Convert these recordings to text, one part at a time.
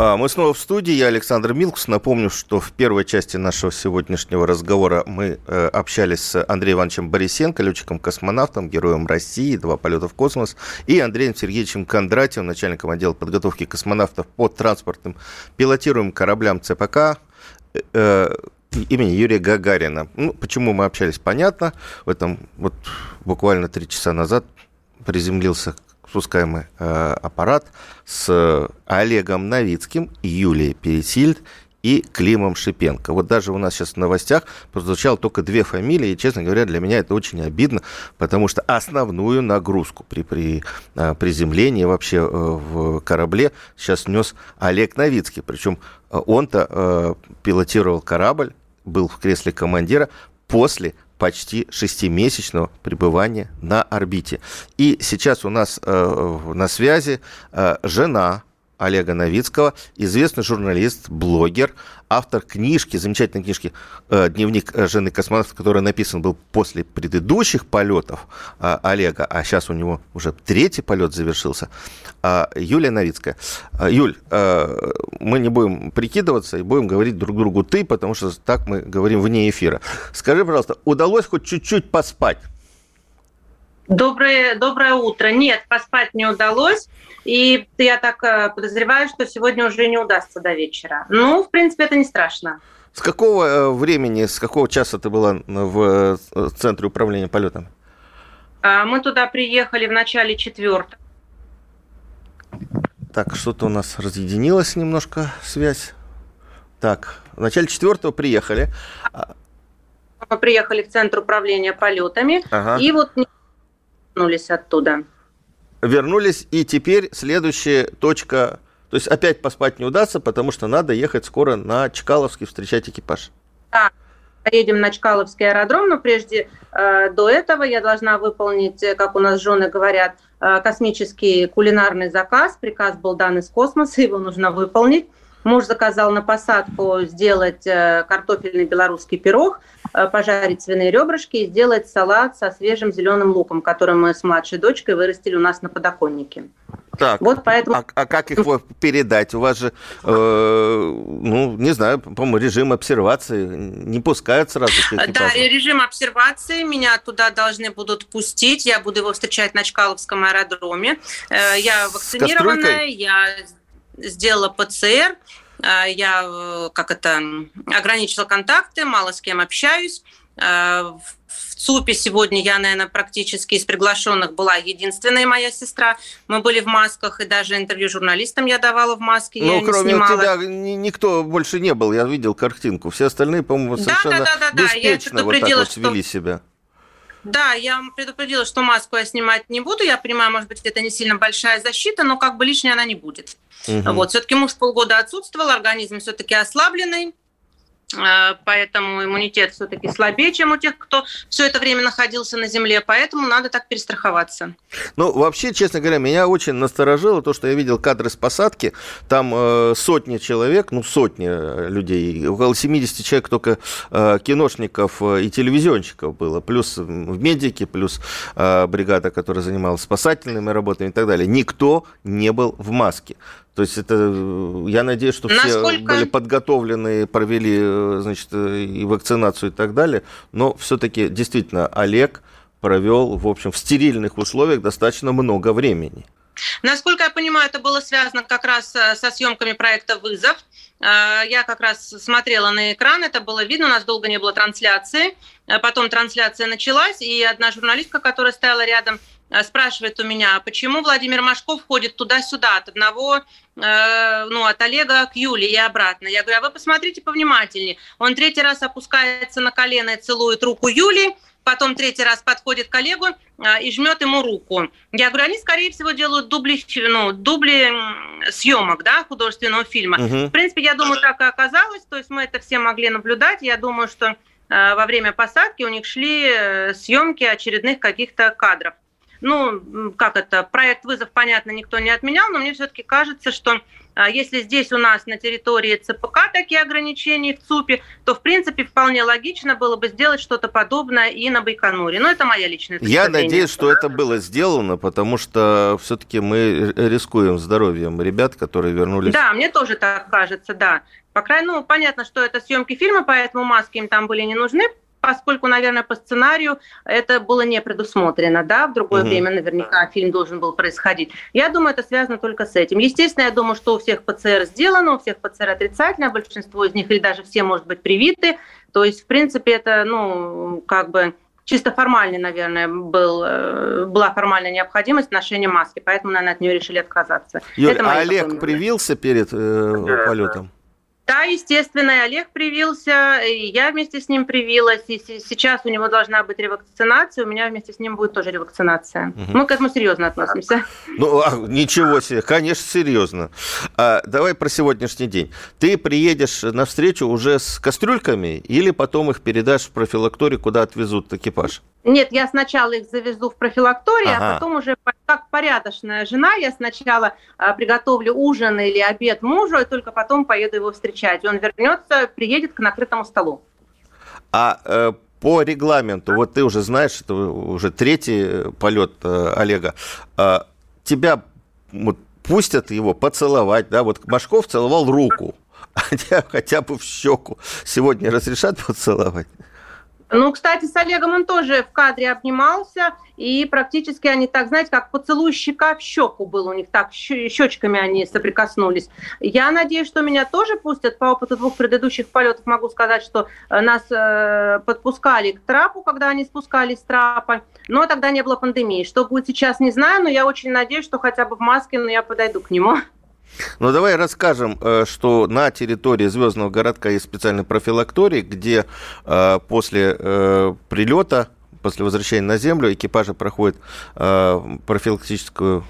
А, мы снова в студии, я Александр Милкус. Напомню, что в первой части нашего сегодняшнего разговора мы э, общались с Андреем Ивановичем Борисенко, летчиком-космонавтом, героем России, два полета в космос, и Андреем Сергеевичем Кондратьевым, начальником отдела подготовки космонавтов по транспортным пилотируемым кораблям ЦПК э, э, имени Юрия Гагарина. Ну, почему мы общались, понятно. В этом вот буквально три часа назад приземлился спускаемый э, аппарат с Олегом Новицким, Юлией Пересильд и Климом Шипенко. Вот даже у нас сейчас в новостях прозвучало только две фамилии, и, честно говоря, для меня это очень обидно, потому что основную нагрузку при, при э, приземлении вообще э, в корабле сейчас нес Олег Новицкий. Причем э, он-то э, пилотировал корабль, был в кресле командира после почти шестимесячного пребывания на орбите. И сейчас у нас э, на связи э, жена Олега Новицкого, известный журналист, блогер, автор книжки, замечательной книжки э, «Дневник жены космонавта», который написан был после предыдущих полетов э, Олега, а сейчас у него уже третий полет завершился, э, Юлия Новицкая. Юль, мы не будем прикидываться и будем говорить друг другу «ты», потому что так мы говорим вне эфира. Скажи, пожалуйста, удалось хоть чуть-чуть поспать? Доброе, доброе утро. Нет, поспать не удалось. И я так э, подозреваю, что сегодня уже не удастся до вечера. Ну, в принципе, это не страшно. С какого э, времени, с какого часа ты была в э, центре управления полетом? А, мы туда приехали в начале четвертого. Так, что-то у нас разъединилась немножко связь. Так, в начале четвертого приехали. Мы приехали в центр управления полетами. Ага. И вот вернулись оттуда. Вернулись, и теперь следующая точка, то есть опять поспать не удастся, потому что надо ехать скоро на Чкаловский встречать экипаж. Да, поедем на Чкаловский аэродром, но прежде э, до этого я должна выполнить, э, как у нас жены говорят, э, космический кулинарный заказ. Приказ был дан из космоса, его нужно выполнить. Муж заказал на посадку сделать э, картофельный белорусский пирог, э, пожарить свиные ребрышки и сделать салат со свежим зеленым луком, который мы с младшей дочкой вырастили у нас на подоконнике. Так, вот поэтому... а, а как их передать? У вас же, э, ну, не знаю, по-моему, режим обсервации не пускают сразу Да, режим обсервации. Меня туда должны будут пустить. Я буду его встречать на Чкаловском аэродроме. Э, я вакцинированная, я сделала ПЦР, а, я э, как это ограничила контакты, мало с кем общаюсь. А, в ЦУПе сегодня я, наверное, практически из приглашенных была единственная моя сестра. Мы были в масках, и даже интервью журналистам я давала в маске. Ну, кроме тебя никто больше не был. Я видел картинку. Все остальные, по-моему, совершенно да, да, да, да, беспечно вот так вот вели что... себя. Да, я предупредила, что маску я снимать не буду. Я понимаю, может быть, это не сильно большая защита, но как бы лишняя она не будет. Угу. Вот, все-таки муж полгода отсутствовал, организм все-таки ослабленный. Э, поэтому иммунитет все-таки слабее, чем у тех, кто все это время находился на Земле, поэтому надо так перестраховаться. Ну, вообще, честно говоря, меня очень насторожило то, что я видел кадры с посадки, там э, сотни человек, ну, сотни э, людей, около 70 человек только э, киношников э, и телевизионщиков было, плюс в медике, плюс э, бригада, которая занималась спасательными работами и так далее. Никто не был в маске. То есть это, я надеюсь, что Насколько... все были подготовлены, провели, э, значит, э, и вакцинацию и так далее. Но все-таки действительно Олег провел, в общем, в стерильных условиях достаточно много времени. Насколько я понимаю, это было связано как раз э, со съемками проекта «Вызов». Я как раз смотрела на экран, это было видно, у нас долго не было трансляции. Потом трансляция началась, и одна журналистка, которая стояла рядом, Э, спрашивает у меня, почему Владимир Машков ходит туда-сюда от одного, э, ну, от Олега к Юле и обратно. Я говорю, а вы посмотрите повнимательнее. Он третий раз опускается на колено и целует руку Юли, потом третий раз подходит к коллегу э, и жмет ему руку. Я говорю, они, скорее всего, делают дубли, ну, дубли съемок, да, художественного фильма. Угу. В принципе, я думаю, так и оказалось. То есть мы это все могли наблюдать. Я думаю, что э, во время посадки у них шли э, съемки очередных каких-то кадров. Ну, как это, проект «Вызов», понятно, никто не отменял, но мне все-таки кажется, что а, если здесь у нас на территории ЦПК такие ограничения в ЦУПе, то, в принципе, вполне логично было бы сделать что-то подобное и на Байконуре. Но это моя личная точка Я надеюсь, что это было сделано, потому что все-таки мы рискуем здоровьем ребят, которые вернулись. Да, мне тоже так кажется, да. По крайней мере, ну, понятно, что это съемки фильма, поэтому маски им там были не нужны, поскольку, наверное, по сценарию это было не предусмотрено, да, в другое угу. время наверняка фильм должен был происходить. Я думаю, это связано только с этим. Естественно, я думаю, что у всех ПЦР сделано, у всех ПЦР отрицательно, большинство из них или даже все, может быть, привиты. То есть, в принципе, это, ну, как бы чисто формальный, наверное, был, э, была формальная необходимость ношения маски, поэтому, наверное, от нее решили отказаться. Юль, а Олег привился перед э, полетом? Да, естественно, и Олег привился, и я вместе с ним привилась, и сейчас у него должна быть ревакцинация, у меня вместе с ним будет тоже ревакцинация. Угу. Мы к этому серьезно относимся. Ну, а, ничего себе, конечно, серьезно. А, давай про сегодняшний день. Ты приедешь на встречу уже с кастрюльками или потом их передашь в профилакторию, куда отвезут экипаж? Нет, я сначала их завезу в профилакторию, а ага. а потом уже как порядочная жена, я сначала а, приготовлю ужин или обед мужу, и только потом поеду его встречать. Он вернется, приедет к накрытому столу. А э, по регламенту, вот ты уже знаешь, это уже третий полет э, Олега, э, тебя вот, пустят его поцеловать, да, вот Машков целовал руку, а хотя бы в щеку. Сегодня разрешат поцеловать? Ну, кстати, с Олегом он тоже в кадре обнимался, и практически они так, знаете, как поцелуй щека в щеку был у них, так щечками они соприкоснулись. Я надеюсь, что меня тоже пустят. По опыту двух предыдущих полетов могу сказать, что э, нас э, подпускали к трапу, когда они спускались с трапа, но тогда не было пандемии. Что будет сейчас, не знаю, но я очень надеюсь, что хотя бы в маске, но я подойду к нему. Ну, давай расскажем, э, что на территории Звездного городка есть специальный профилакторий, где э, после э, прилета, после возвращения на Землю, экипажи проходят профилактическую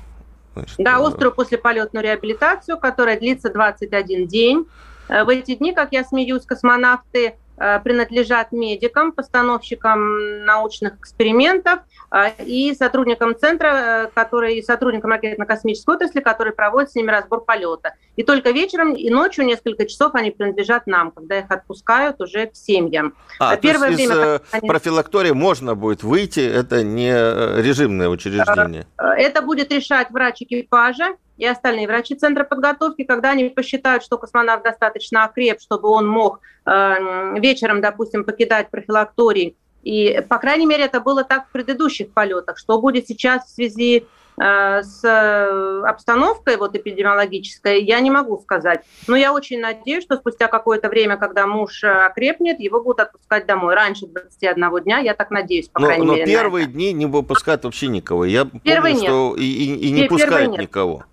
Значит, да, острую послеполетную реабилитацию, которая длится 21 день. В эти дни, как я смеюсь, космонавты принадлежат медикам, постановщикам научных экспериментов э, и сотрудникам центра, э, которые, сотрудникам ракетно-космической отрасли, которые проводят с ними разбор полета. И только вечером и ночью несколько часов они принадлежат нам, когда их отпускают уже к семьям. А, Первое то есть время, из они... профилактории можно будет выйти, это не режимное учреждение? Это будет решать врач экипажа, и остальные врачи центра подготовки, когда они посчитают, что космонавт достаточно окреп, чтобы он мог э, вечером, допустим, покидать профилакторий. И, по крайней мере, это было так в предыдущих полетах. Что будет сейчас в связи э, с обстановкой вот, эпидемиологической, я не могу сказать. Но я очень надеюсь, что спустя какое-то время, когда муж окрепнет, его будут отпускать домой. Раньше 21 дня, я так надеюсь, по но, крайней но мере. Но первые дни не выпускают вообще никого. Я Первый помню, нет. что и, и, и не пускают никого.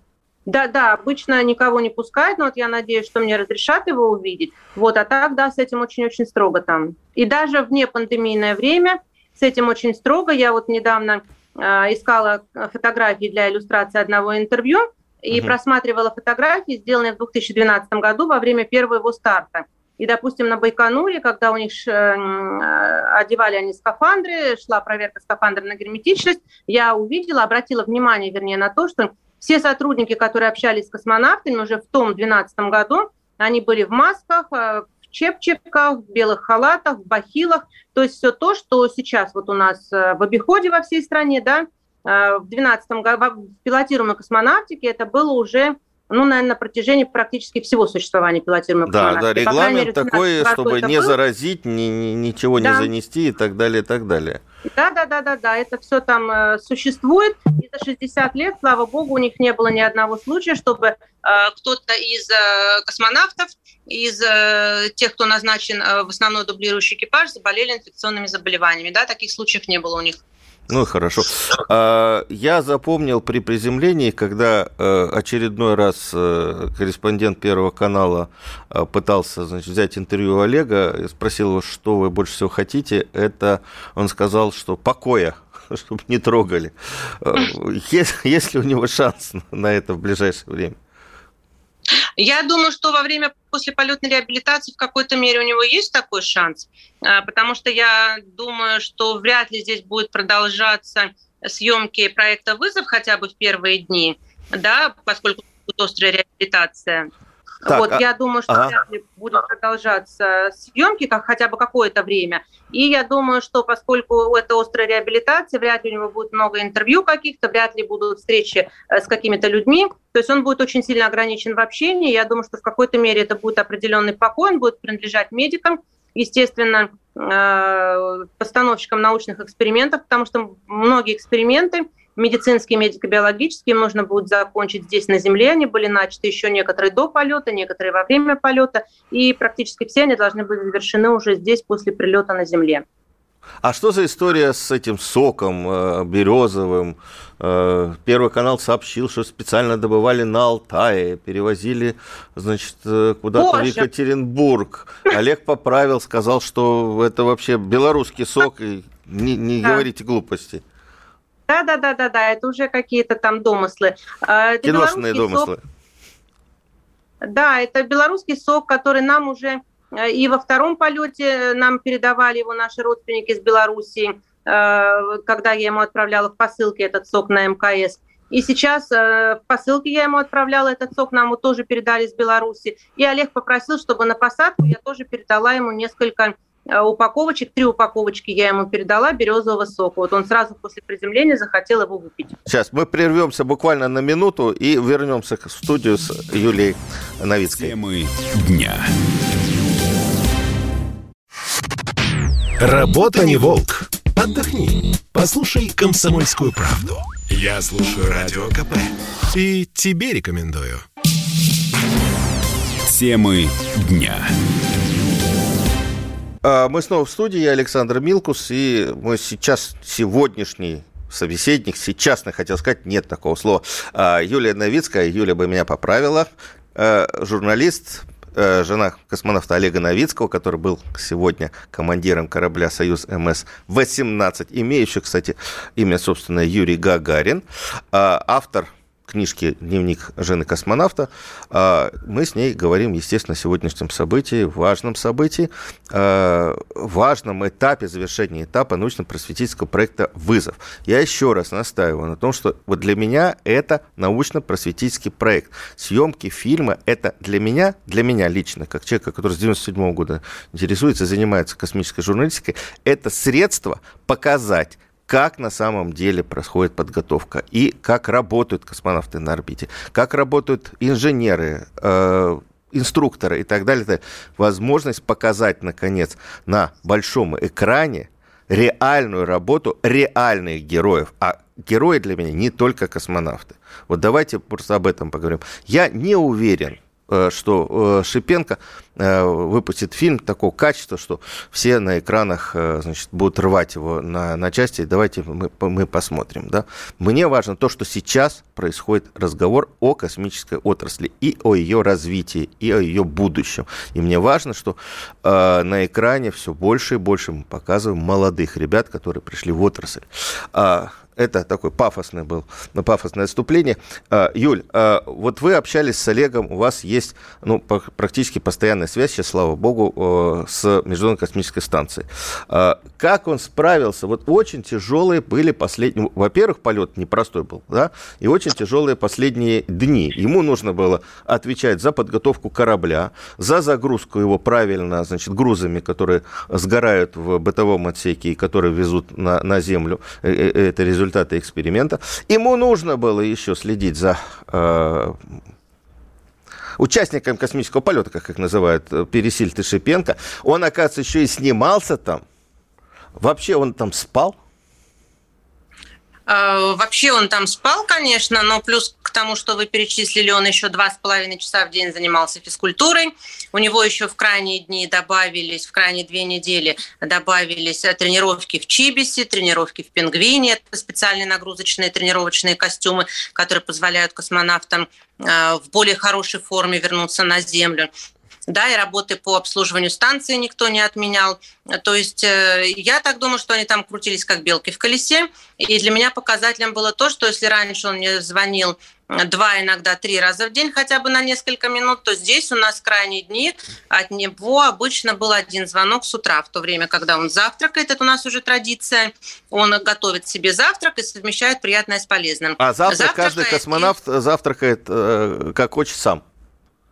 Да, да, обычно никого не пускают, но вот я надеюсь, что мне разрешат его увидеть. Вот, а так, да, с этим очень-очень строго там. И даже вне пандемийное время с этим очень строго. Я вот недавно э, искала фотографии для иллюстрации одного интервью и угу. просматривала фотографии, сделанные в 2012 году во время первого его старта. И, допустим, на Байконуре, когда у них ш, э, одевали они скафандры, шла проверка скафандра на герметичность, я увидела, обратила внимание, вернее, на то, что все сотрудники, которые общались с космонавтами уже в том 2012 году, они были в масках, э, в чепчиках, в белых халатах, в бахилах. То есть все то, что сейчас вот у нас э, в обиходе во всей стране, да, э, в 2012 году в пилотируемой космонавтике это было уже ну, наверное, на протяжении практически всего существования пилотируемой да, космонавтики. Да, регламент мере, такой, чтобы не был. заразить, ни, ни, ничего да. не занести и так далее, и так далее. Да, да, да, да, да, это все там э, существует. И за 60 лет, слава богу, у них не было ни одного случая, чтобы э, кто-то из э, космонавтов, из э, тех, кто назначен э, в основной дублирующий экипаж, заболели инфекционными заболеваниями. Да, таких случаев не было у них. Ну, хорошо. А, я запомнил при приземлении, когда э, очередной раз э, корреспондент Первого канала э, пытался значит, взять интервью у Олега, спросил его, что вы больше всего хотите, это он сказал, что покоя, чтобы не трогали. Есть, есть ли у него шанс на это в ближайшее время? Я думаю, что во время после полетной реабилитации в какой-то мере у него есть такой шанс, а, потому что я думаю, что вряд ли здесь будет продолжаться съемки проекта «Вызов» хотя бы в первые дни, да, поскольку острая реабилитация. Так, вот, а... я думаю, что ага. вряд ли будут продолжаться съемки как хотя бы какое-то время. И я думаю, что поскольку это острая реабилитация, вряд ли у него будет много интервью каких-то, вряд ли будут встречи э, с какими-то людьми. То есть он будет очень сильно ограничен в общении. Я думаю, что в какой-то мере это будет определенный покой, он будет принадлежать медикам, естественно, э, постановщикам научных экспериментов, потому что многие эксперименты медицинские, медико-биологические можно будет закончить здесь, на Земле. Они были начаты еще некоторые до полета, некоторые во время полета. И практически все они должны быть завершены уже здесь, после прилета на Земле. А что за история с этим соком э, березовым? Э, Первый канал сообщил, что специально добывали на Алтае, перевозили, значит, э, куда-то в Екатеринбург. Олег поправил, сказал, что это вообще белорусский сок, и не, не да. говорите глупости. Да, да, да, да, да, это уже какие-то там домыслы. А, это Киношные домыслы. Сок. Да, это белорусский сок, который нам уже э, и во втором полете нам передавали его наши родственники из Белоруссии, э, когда я ему отправляла в посылке этот сок на МКС. И сейчас э, в посылке я ему отправляла этот сок, нам его тоже передали из Беларуси. И Олег попросил, чтобы на посадку я тоже передала ему несколько Э, упаковочек, три упаковочки я ему передала березового сока. Вот он сразу после приземления захотел его выпить. Сейчас мы прервемся буквально на минуту и вернемся в студию с Юлией Новицкой. Темы дня. Работа не волк. Отдохни. Послушай комсомольскую правду. Я слушаю радио КП. И тебе рекомендую. Темы дня. А, мы снова в студии, я Александр Милкус, и мой сейчас сегодняшний собеседник, сейчасный, хотел сказать, нет такого слова, а, Юлия Новицкая, Юлия бы меня поправила, а, журналист, жена космонавта Олега Новицкого, который был сегодня командиром корабля «Союз МС-18», имеющий, кстати, имя, собственно, Юрий Гагарин, автор книжки «Дневник жены космонавта». А, мы с ней говорим, естественно, о сегодняшнем событии, важном событии, а, важном этапе завершения этапа научно-просветительского проекта «Вызов». Я еще раз настаиваю на том, что вот для меня это научно-просветительский проект. Съемки фильма – это для меня, для меня лично, как человека, который с 97 года интересуется, занимается космической журналистикой, это средство показать как на самом деле происходит подготовка и как работают космонавты на орбите, как работают инженеры, э, инструкторы и так далее. Возможность показать, наконец, на большом экране реальную работу реальных героев. А герои для меня не только космонавты. Вот давайте просто об этом поговорим. Я не уверен, что э, Шипенко э, выпустит фильм такого качества, что все на экранах значит, будут рвать его на, на части. Давайте мы, мы посмотрим. Да? Мне важно то, что сейчас происходит разговор о космической отрасли и о ее развитии, и о ее будущем. И мне важно, что э, на экране все больше и больше мы показываем молодых ребят, которые пришли в отрасль. А, это такое пафосное был, пафосное отступление. А, Юль, а, вот вы общались с Олегом, у вас есть ну, практически постоянная связь, сейчас, слава богу, с Международной космической станцией. А, как он справился? Вот очень тяжелые были последние... Во-первых, полет непростой был, да, и очень тяжелые последние дни. Ему нужно было отвечать за подготовку корабля, за загрузку его правильно, значит, грузами, которые сгорают в бытовом отсеке и которые везут на, на Землю. Э, э, это результат результаты эксперимента. Ему нужно было еще следить за э, участником космического полета, как их называют, э, Пересиль Тышипенко. Он, оказывается, еще и снимался там. Вообще он там спал? А, вообще он там спал, конечно, но плюс тому, что вы перечислили, он еще два с половиной часа в день занимался физкультурой. У него еще в крайние дни добавились, в крайние две недели добавились э, тренировки в Чибисе, тренировки в Пингвине. Это специальные нагрузочные тренировочные костюмы, которые позволяют космонавтам э, в более хорошей форме вернуться на Землю да, и работы по обслуживанию станции никто не отменял. То есть э, я так думаю, что они там крутились как белки в колесе. И для меня показателем было то, что если раньше он мне звонил два, иногда три раза в день, хотя бы на несколько минут, то здесь у нас крайние дни от него обычно был один звонок с утра, в то время, когда он завтракает, это у нас уже традиция, он готовит себе завтрак и совмещает приятное с полезным. А завтрак Завтракает каждый космонавт и... завтракает э, как хочет сам?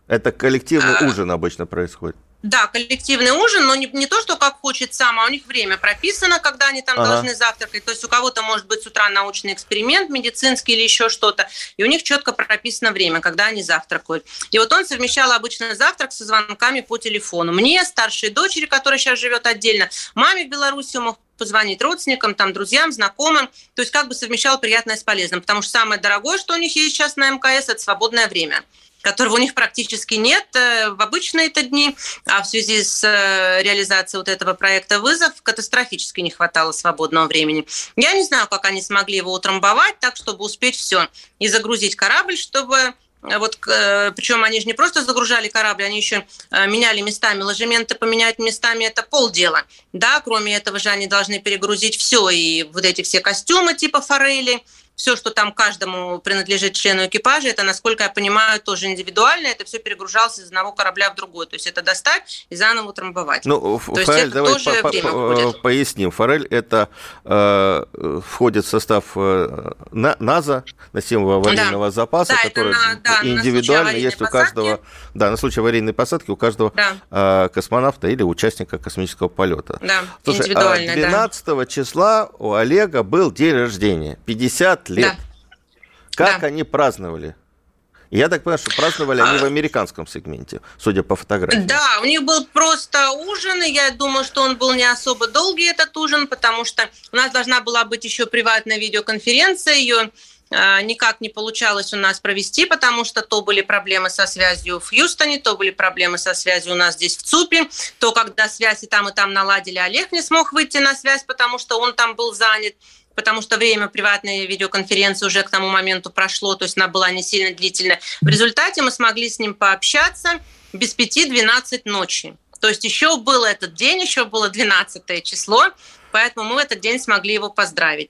Это коллективный а... ужин обычно происходит? Да, коллективный ужин, но не, не то, что как хочет сам, а у них время прописано, когда они там ага. должны завтракать. То есть у кого-то может быть с утра научный эксперимент медицинский или еще что-то, и у них четко прописано время, когда они завтракают. И вот он совмещал обычно завтрак со звонками по телефону. Мне, старшей дочери, которая сейчас живет отдельно, маме в Беларуси мог позвонить родственникам, там, друзьям, знакомым. То есть как бы совмещал приятное с полезным. Потому что самое дорогое, что у них есть сейчас на МКС, это свободное время которого у них практически нет э, в обычные это дни, а в связи с э, реализацией вот этого проекта «Вызов» катастрофически не хватало свободного времени. Я не знаю, как они смогли его утрамбовать так, чтобы успеть все и загрузить корабль, чтобы э, вот, причем они же не просто загружали корабль, они еще меняли местами. Ложементы поменять местами – это полдела. Да, кроме этого же они должны перегрузить все, и вот эти все костюмы типа форели, все, что там каждому принадлежит члену экипажа, это, насколько я понимаю, тоже индивидуально, это все перегружалось из одного корабля в другой. То есть это достать и заново утрамбовать. Ну, То форель, давай тоже по время поясним. Форель это э, входит в состав э, НАЗа, носимого аварийного да. запаса, да, который на, да, индивидуально на есть у каждого, да, на случай аварийной посадки у каждого да. э, космонавта или участника космического полета. Да, Слушай, а индивидуально, 12 да. числа у Олега был день рождения, 50 50 лет. Да. Как да. они праздновали? Я так понимаю, что праздновали они в американском сегменте, судя по фотографиям. Да, у них был просто ужин, и я думаю, что он был не особо долгий, этот ужин, потому что у нас должна была быть еще приватная видеоконференция, ее а, никак не получалось у нас провести, потому что то были проблемы со связью в Хьюстоне, то были проблемы со связью у нас здесь в ЦУПе, то когда связь и там, и там наладили, Олег не смог выйти на связь, потому что он там был занят потому что время приватной видеоконференции уже к тому моменту прошло, то есть она была не сильно длительная. В результате мы смогли с ним пообщаться без пяти 12 ночи. То есть еще был этот день, еще было 12 число, поэтому мы в этот день смогли его поздравить.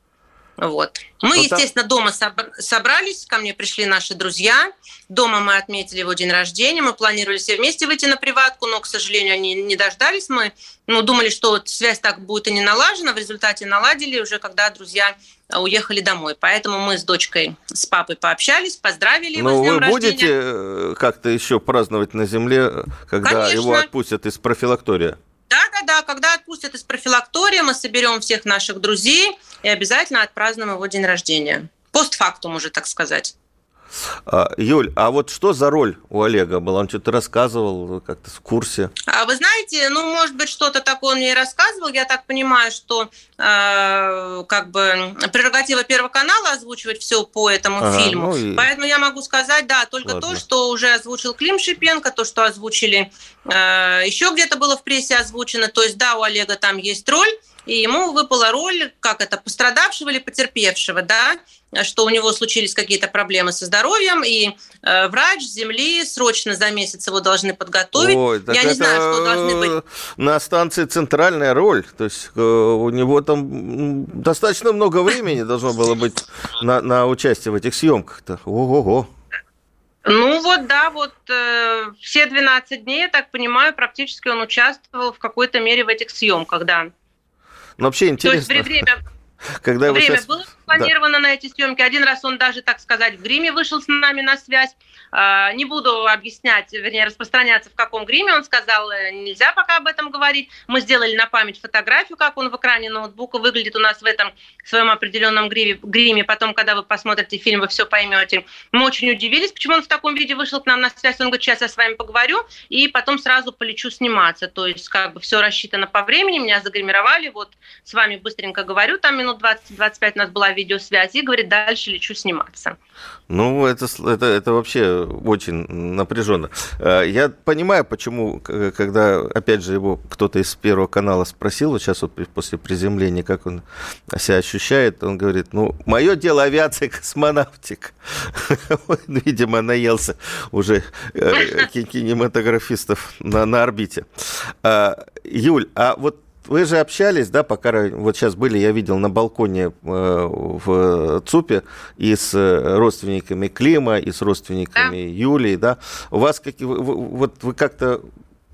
Вот. Мы, ну, естественно, дома собрались, ко мне пришли наши друзья. Дома мы отметили его день рождения, мы планировали все вместе выйти на приватку, но, к сожалению, они не дождались. Мы ну, думали, что вот связь так будет и не налажена. В результате наладили уже, когда друзья а, уехали домой. Поэтому мы с дочкой, с папой пообщались, поздравили его Но с днем вы будете э, как-то еще праздновать на земле, когда Конечно. его отпустят из профилактория? Да-да-да, когда отпустят из профилактория, мы соберем всех наших друзей и обязательно отпразднуем его день рождения. Постфактум уже, так сказать. А, Юль, а вот что за роль у Олега была? Он что-то рассказывал как-то в курсе? А вы знаете, ну, может быть, что-то такое он мне рассказывал. Я так понимаю, что э, как бы прерогатива Первого канала озвучивать все по этому ага, фильму. Ну и... Поэтому я могу сказать, да, только Ладно. то, что уже озвучил Клим Шипенко, то, что озвучили э, еще где-то было в прессе озвучено. То есть, да, у Олега там есть роль, и ему выпала роль, как это, пострадавшего или потерпевшего, да, что у него случились какие-то проблемы со здоровьем, и э, врач Земли срочно за месяц его должны подготовить. Ой, Я не знаю, что должны быть. На станции центральная роль, то есть э, у него там достаточно много времени должно было быть на, на участие в этих съемках-то. Ого-го. Ну вот, да, вот э, все 12 дней, я так понимаю, практически он участвовал в какой-то мере в этих съемках, да. Но вообще интересно. То есть время, Когда время сейчас... было спланировано да. на эти съемки. Один раз он даже, так сказать, в гриме вышел с нами на связь. А, не буду объяснять, вернее, распространяться, в каком гриме. Он сказал, э, нельзя пока об этом говорить. Мы сделали на память фотографию, как он в экране ноутбука выглядит у нас в этом своем определенном гриме. Потом, когда вы посмотрите фильм, вы все поймете. Мы очень удивились, почему он в таком виде вышел к нам на связь. Он говорит, сейчас я с вами поговорю, и потом сразу полечу сниматься. То есть, как бы все рассчитано по времени, меня загримировали, вот с вами быстренько говорю, там минут 20-25 у нас была видеосвязь, и говорит, дальше лечу сниматься. Ну, это, это, это вообще очень напряженно. Э, я понимаю, почему, когда, опять же, его кто-то из Первого канала спросил, вот сейчас вот после приземления, как он себя ощущает, он говорит, ну, мое дело авиация, космонавтика. Видимо, наелся уже э, кинематографистов на, на орбите. Э, Юль, а вот вы же общались, да, пока вот сейчас были, я видел на балконе э, в ЦУПе и с родственниками Клима, и с родственниками да. Юлии, да. У вас как, вот вы как-то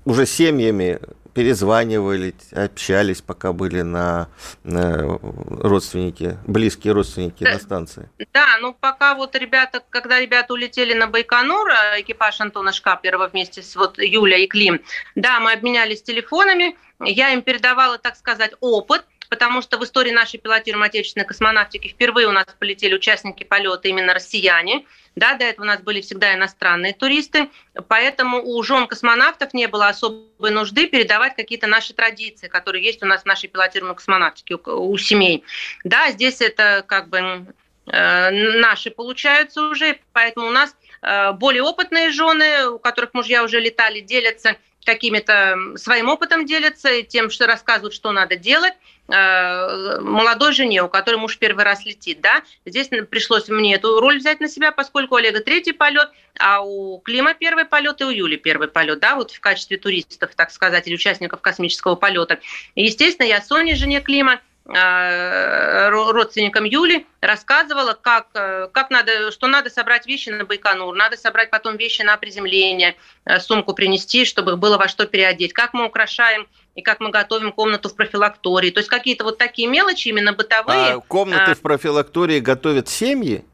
уже семьями перезванивали, общались, пока были на, на родственники, близкие родственники да, на станции. Да, ну пока вот ребята, когда ребята улетели на Байконур, а экипаж Антона Шкаплерова вместе с вот Юля и Клим, да, мы обменялись телефонами, я им передавала, так сказать, опыт, потому что в истории нашей пилотируемой отечественной космонавтики впервые у нас полетели участники полета именно россияне. Да, до этого у нас были всегда иностранные туристы, поэтому у жен космонавтов не было особой нужды передавать какие-то наши традиции, которые есть у нас в нашей пилотируемой космонавтике, у, у семей. Да, здесь это как бы э, наши получаются уже, поэтому у нас э, более опытные жены, у которых мужья уже летали, делятся какими-то своим опытом делятся, тем, что рассказывают, что надо делать молодой жене, у которой муж первый раз летит, да, здесь пришлось мне эту роль взять на себя, поскольку у Олега третий полет, а у Клима первый полет и у Юли первый полет, да, вот в качестве туристов, так сказать, или участников космического полета. Естественно, я Соне, жене Клима, Э, родственникам Юли, рассказывала, как, э, как надо, что надо собрать вещи на Байконур, надо собрать потом вещи на приземление, э, сумку принести, чтобы их было во что переодеть, как мы украшаем и как мы готовим комнату в профилактории. То есть какие-то вот такие мелочи, именно бытовые. А комнаты а... в профилактории готовят семьи?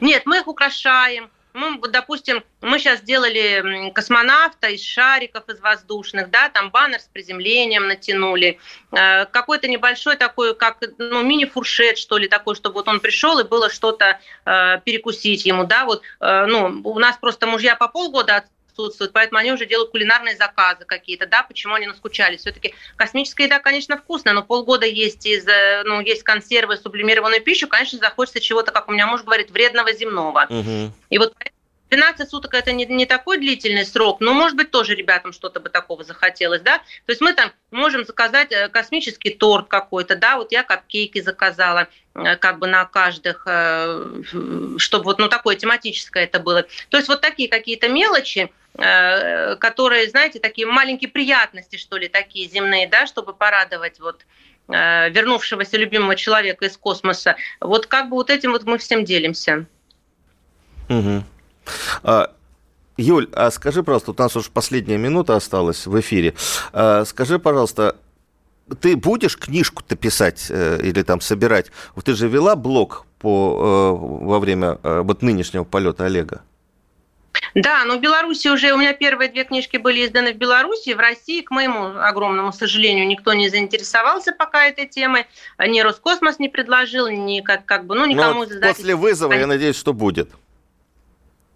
Нет, мы их украшаем, ну, допустим, мы сейчас сделали космонавта из шариков, из воздушных, да, там баннер с приземлением натянули, э, какой-то небольшой такой, как, ну, мини-фуршет, что ли, такой, чтобы вот он пришел и было что-то э, перекусить ему, да, вот, э, ну, у нас просто мужья по полгода отсутствуют, поэтому они уже делают кулинарные заказы какие-то, да, почему они наскучали. Все-таки космическая еда, конечно, вкусная, но полгода есть из, э, ну, есть консервы, сублимированную пищу, конечно, захочется чего-то, как у меня муж говорит, вредного земного. Угу. И вот 12 суток это не, не такой длительный срок, но, может быть, тоже ребятам что-то бы такого захотелось, да. То есть мы там можем заказать э, космический торт какой-то, да, вот я капкейки заказала, э, как бы на каждых, чтобы вот, ну, такое тематическое это было. То есть вот такие какие-то мелочи, которые, знаете, такие маленькие приятности, что ли, такие земные, да, чтобы порадовать вот э, вернувшегося любимого человека из космоса. Вот как бы вот этим вот мы всем делимся. Угу. Юль, а скажи, пожалуйста, у нас уже последняя минута осталась в эфире. А, скажи, пожалуйста, ты будешь книжку-то писать э, или там собирать? Ты же вела блог по, во время вот нынешнего полета Олега. Да, но в Беларуси уже у меня первые две книжки были изданы в Беларуси. В России, к моему огромному сожалению, никто не заинтересовался пока этой темой. Ни Роскосмос не предложил, ни как, как бы, ну, никому ну, вот После вызова, я надеюсь, что будет.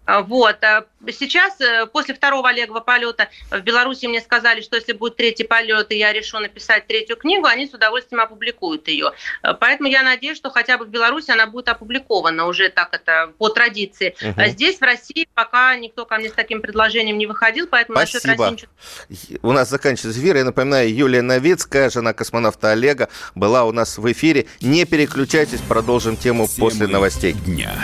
А, вот. А сейчас, э, после второго Олегова полета, в Беларуси мне сказали, что если будет третий полет, и я решу написать третью книгу, они с удовольствием опубликуют ее. Э, поэтому я надеюсь, что хотя бы в Беларуси она будет опубликована уже так это по традиции. Угу. А здесь, в России, пока никто ко мне с таким предложением не выходил, поэтому Спасибо. насчет России ничего... У нас заканчивается эфир. Я напоминаю, Юлия Новицкая, жена космонавта Олега, была у нас в эфире. Не переключайтесь, продолжим тему Темы после новостей. Дня.